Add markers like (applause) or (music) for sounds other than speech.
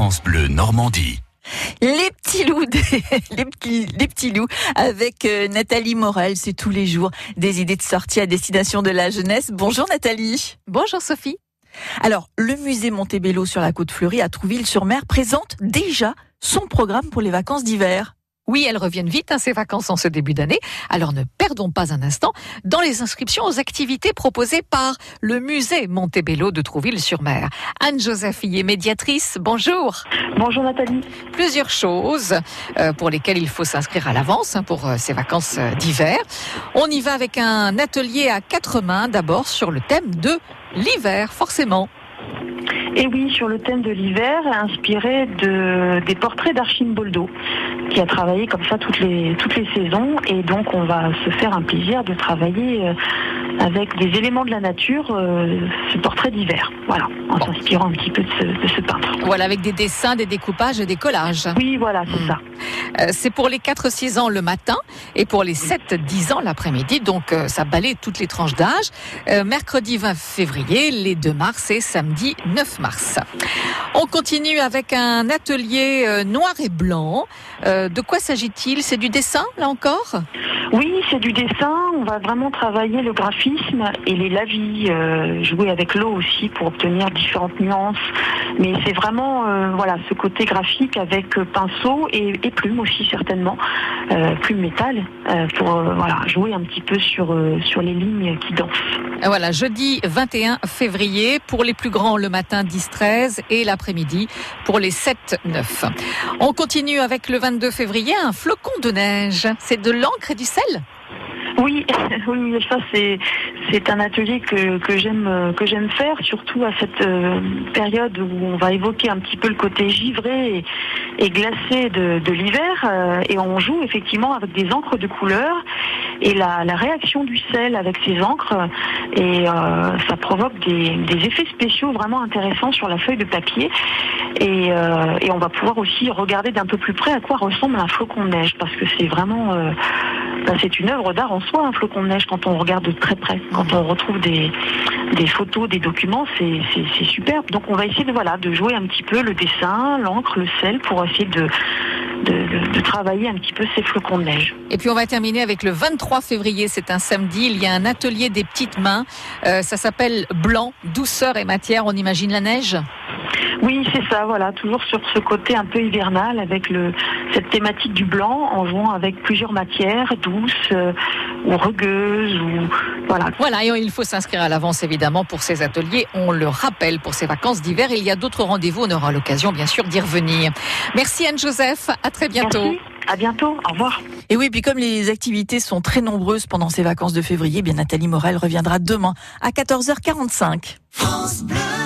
France Bleu Normandie. Les petits loups, des- (laughs) les petits, les petits loups avec euh, Nathalie Morel, c'est tous les jours des idées de sortie à destination de la jeunesse. Bonjour Nathalie. Bonjour Sophie. Alors, le musée Montebello sur la côte fleurie à Trouville-sur-Mer présente déjà son programme pour les vacances d'hiver. Oui, elles reviennent vite, hein, ces vacances en ce début d'année. Alors ne perdons pas un instant dans les inscriptions aux activités proposées par le musée Montebello de Trouville-sur-Mer. Anne-Joseph est médiatrice, bonjour. Bonjour Nathalie. Plusieurs choses euh, pour lesquelles il faut s'inscrire à l'avance hein, pour euh, ces vacances euh, d'hiver. On y va avec un atelier à quatre mains, d'abord sur le thème de l'hiver, forcément. Et oui, sur le thème de l'hiver, inspiré de, des portraits d'Archimboldo, qui a travaillé comme ça toutes les, toutes les saisons. Et donc, on va se faire un plaisir de travailler euh, avec des éléments de la nature, euh, ce portrait d'hiver. Voilà, en s'inspirant un petit peu de ce, de ce peintre. Voilà, avec des dessins, des découpages et des collages. Oui, voilà, c'est Mm. ça. Euh, c'est pour les 4-6 ans le matin et pour les 7-10 ans l'après-midi. Donc euh, ça balaye toutes les tranches d'âge. Mercredi 20 février, les 2 mars et samedi 9 mars. On continue avec un atelier noir et blanc. De quoi s'agit-il? C'est du dessin là encore? Oui, c'est du dessin. On va vraiment travailler le graphisme et les lavis, euh, jouer avec l'eau aussi pour obtenir différentes nuances. Mais c'est vraiment euh, voilà ce côté graphique avec pinceau et, plume aussi certainement, euh, plume métal pour voilà jouer un petit peu sur sur les lignes qui dansent. Euh, Voilà, jeudi 21 février pour les plus grands le matin 10-13 et l'après-midi pour les 7-9. On continue avec le 22 février, un flocon de neige. C'est de l'encre et du sel? (laughs) Oui, ça c'est un atelier que, j'aime faire, surtout à cette euh, période où on va évoquer un petit peu le côté givré et, glacé de, de l'hiver, euh, et on joue effectivement avec des encres de couleur et la, réaction du sel avec ces encres, et euh, ça provoque des, effets spéciaux vraiment intéressants sur la feuille de papier, et, euh, et on va pouvoir aussi regarder d'un peu plus près à quoi ressemble un flocon de neige, parce que c'est vraiment euh, ben, c'est une œuvre d'art en soi, un flocon de neige, quand on regarde de très près. Quand on retrouve des, des photos, des documents, c'est superbe. Donc on va essayer de, voilà, de jouer un petit peu le dessin, l'encre, le sel, pour essayer de, de, de- de travailler un petit peu ces flocons de neige. Et puis on va terminer avec le 23 février, c'est un samedi, il y a un atelier des petites mains, Euh, ça s'appelle Blanc, douceur et matière, on imagine la neige? Oui, c'est ça, voilà, toujours sur ce côté un peu hivernal, avec le, cette thématique du blanc, en jouant avec plusieurs matières, douces euh, ou rugueuses, ou voilà, Voilà, et il faut s'inscrire à l'avance évidemment pour ces ateliers, on le rappelle pour ces vacances d'hiver, il y a d'autres rendez-vous, on aura l'occasion bien sûr d'y revenir. Merci Anne-Joseph, à très bientôt. Merci, à bientôt, au revoir. Et oui, puis comme les activités sont très nombreuses pendant ces vacances de février, bien Nathalie Morel reviendra demain à 14h45. France Bleu.